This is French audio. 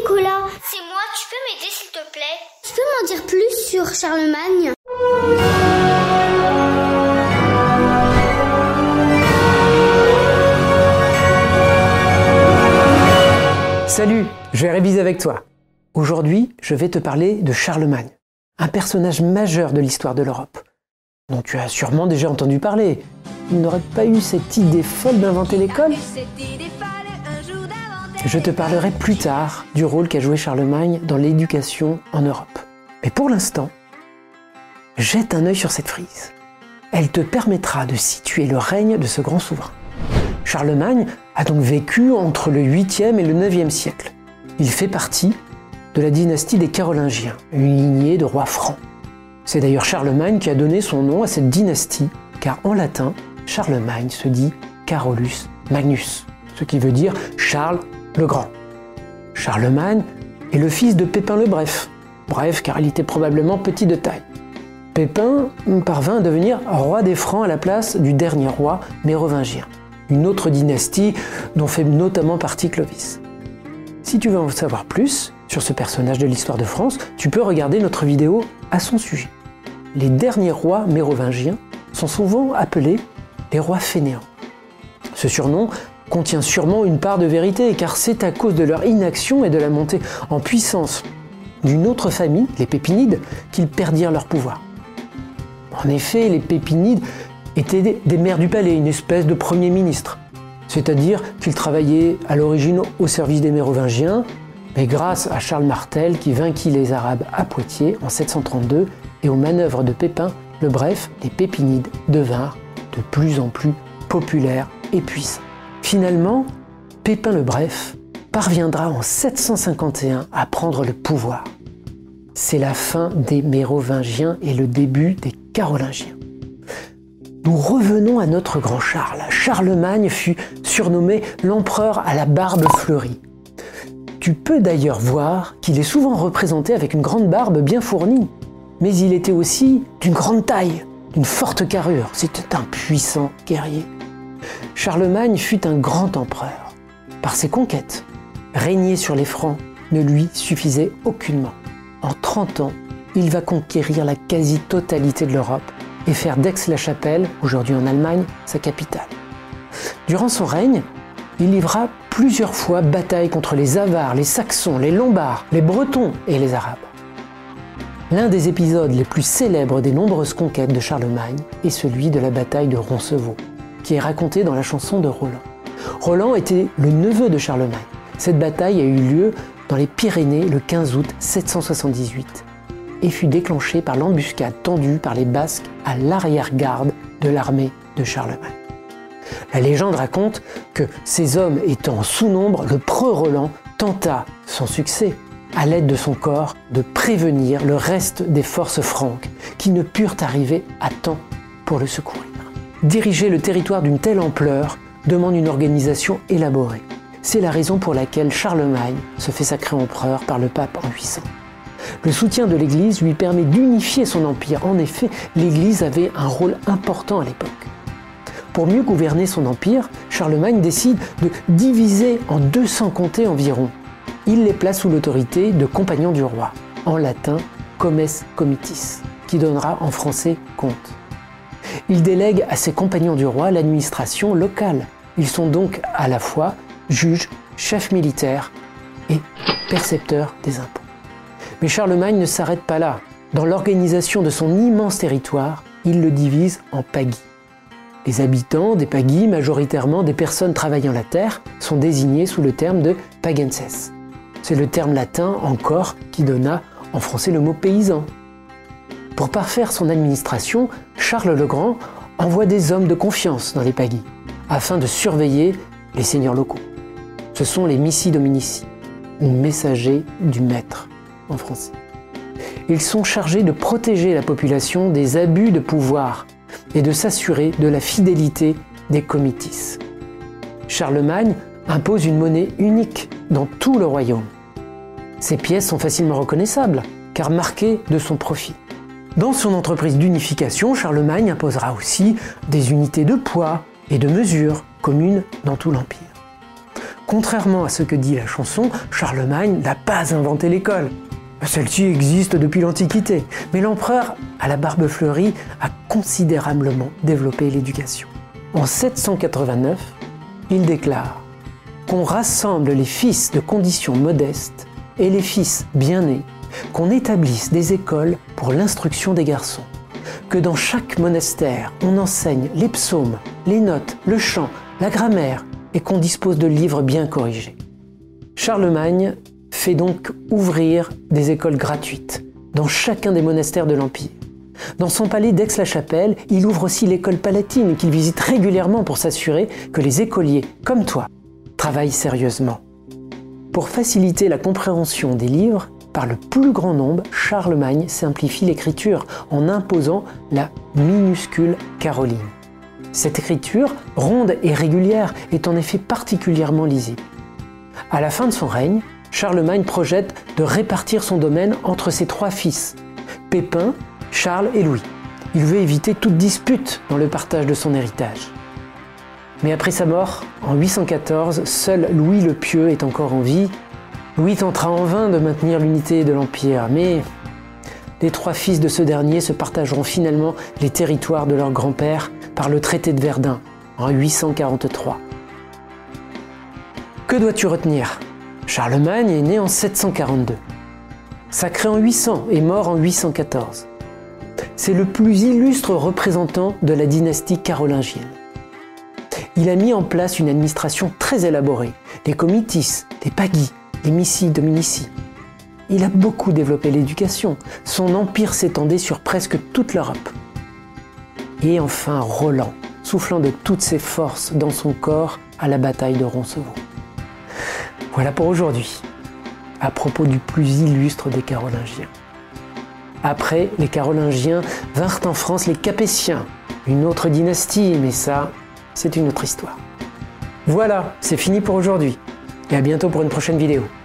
Nicolas. C'est moi, tu peux m'aider s'il te plaît? Tu peux m'en dire plus sur Charlemagne? Salut, je vais réviser avec toi. Aujourd'hui, je vais te parler de Charlemagne, un personnage majeur de l'histoire de l'Europe, dont tu as sûrement déjà entendu parler. Il n'aurait pas eu cette idée folle d'inventer l'école? Je te parlerai plus tard du rôle qu'a joué Charlemagne dans l'éducation en Europe. Mais pour l'instant, jette un œil sur cette frise. Elle te permettra de situer le règne de ce grand souverain. Charlemagne a donc vécu entre le 8e et le 9e siècle. Il fait partie de la dynastie des Carolingiens, une lignée de rois francs. C'est d'ailleurs Charlemagne qui a donné son nom à cette dynastie, car en latin, Charlemagne se dit Carolus Magnus, ce qui veut dire Charles le Grand. Charlemagne est le fils de Pépin le Bref, bref car il était probablement petit de taille. Pépin parvint à devenir roi des Francs à la place du dernier roi mérovingien une autre dynastie dont fait notamment partie Clovis. Si tu veux en savoir plus sur ce personnage de l'histoire de France, tu peux regarder notre vidéo à son sujet. Les derniers rois mérovingiens sont souvent appelés les rois fainéants. Ce surnom contient sûrement une part de vérité, car c'est à cause de leur inaction et de la montée en puissance d'une autre famille, les Pépinides, qu'ils perdirent leur pouvoir. En effet, les Pépinides étaient des maires du palais, une espèce de premier ministre. C'est-à-dire qu'ils travaillaient à l'origine au service des Mérovingiens, mais grâce à Charles Martel qui vainquit les Arabes à Poitiers en 732 et aux manœuvres de Pépin le Bref, les Pépinides devinrent de plus en plus populaires et puissants. Finalement, Pépin le Bref parviendra en 751 à prendre le pouvoir. C'est la fin des Mérovingiens et le début des Carolingiens. Nous revenons à notre grand Charles. Charlemagne fut surnommé l'empereur à la barbe fleurie. Tu peux d'ailleurs voir qu'il est souvent représenté avec une grande barbe bien fournie, mais il était aussi d'une grande taille, d'une forte carrure. C'était un puissant guerrier. Charlemagne fut un grand empereur. Par ses conquêtes, régner sur les Francs ne lui suffisait aucunement. En 30 ans, il va conquérir la quasi-totalité de l'Europe et faire d'Aix-la-Chapelle, aujourd'hui en Allemagne, sa capitale. Durant son règne, il livra plusieurs fois bataille contre les Avars, les Saxons, les Lombards, les Bretons et les Arabes. L'un des épisodes les plus célèbres des nombreuses conquêtes de Charlemagne est celui de la bataille de Roncevaux, qui est raconté dans la chanson de Roland. Roland était le neveu de Charlemagne. Cette bataille a eu lieu dans les Pyrénées le 15 août 778 et fut déclenché par l'embuscade tendue par les Basques à l'arrière-garde de l'armée de Charlemagne. La légende raconte que ces hommes étant sous nombre, le preux Roland tenta, sans succès, à l'aide de son corps, de prévenir le reste des forces franques qui ne purent arriver à temps pour le secourir. Diriger le territoire d'une telle ampleur demande une organisation élaborée. C'est la raison pour laquelle Charlemagne se fait sacrer empereur par le pape en 800. Le soutien de l'Église lui permet d'unifier son empire. En effet, l'Église avait un rôle important à l'époque. Pour mieux gouverner son empire, Charlemagne décide de diviser en 200 comtés environ. Il les place sous l'autorité de compagnons du roi, en latin comes comitis, qui donnera en français comte. Il délègue à ses compagnons du roi l'administration locale. Ils sont donc à la fois juges, chefs militaires et percepteurs des impôts. Mais Charlemagne ne s'arrête pas là. Dans l'organisation de son immense territoire, il le divise en pagis. Les habitants des pagis, majoritairement des personnes travaillant la terre, sont désignés sous le terme de pagenses. C'est le terme latin encore qui donna en français le mot paysan. Pour parfaire son administration, Charles le Grand envoie des hommes de confiance dans les pagis, afin de surveiller les seigneurs locaux. Ce sont les missi dominici, ou messagers du maître en français. Ils sont chargés de protéger la population des abus de pouvoir et de s'assurer de la fidélité des comitis. Charlemagne impose une monnaie unique dans tout le royaume. Ces pièces sont facilement reconnaissables car marquées de son profit. Dans son entreprise d'unification, Charlemagne imposera aussi des unités de poids et de mesure communes dans tout l'Empire. Contrairement à ce que dit la chanson, Charlemagne n'a pas inventé l'école. Celle-ci existe depuis l'Antiquité, mais l'empereur à la barbe fleurie a considérablement développé l'éducation. En 789, il déclare qu'on rassemble les fils de conditions modestes et les fils bien nés, qu'on établisse des écoles pour l'instruction des garçons, que dans chaque monastère on enseigne les psaumes, les notes, le chant, la grammaire et qu'on dispose de livres bien corrigés. Charlemagne fait donc ouvrir des écoles gratuites dans chacun des monastères de l'Empire. Dans son palais d'Aix-la-Chapelle, il ouvre aussi l'école palatine qu'il visite régulièrement pour s'assurer que les écoliers, comme toi, travaillent sérieusement. Pour faciliter la compréhension des livres, par le plus grand nombre, Charlemagne simplifie l'écriture en imposant la minuscule caroline. Cette écriture, ronde et régulière, est en effet particulièrement lisible. À la fin de son règne, Charlemagne projette de répartir son domaine entre ses trois fils, Pépin, Charles et Louis. Il veut éviter toute dispute dans le partage de son héritage. Mais après sa mort, en 814, seul Louis le Pieux est encore en vie. Louis tentera en vain de maintenir l'unité de l'Empire, mais les trois fils de ce dernier se partageront finalement les territoires de leur grand-père par le traité de Verdun en 843. Que dois-tu retenir? Charlemagne est né en 742. Sacré en 800 et mort en 814. C'est le plus illustre représentant de la dynastie carolingienne. Il a mis en place une administration très élaborée, des comitis, des pagis, des missi dominici. Il a beaucoup développé l'éducation. Son empire s'étendait sur presque toute l'Europe. Et enfin Roland, soufflant de toutes ses forces dans son corps à la bataille de Roncevaux. Voilà pour aujourd'hui, à propos du plus illustre des Carolingiens. Après les Carolingiens vinrent en France les Capétiens, une autre dynastie, mais ça, c'est une autre histoire. Voilà, c'est fini pour aujourd'hui, et à bientôt pour une prochaine vidéo.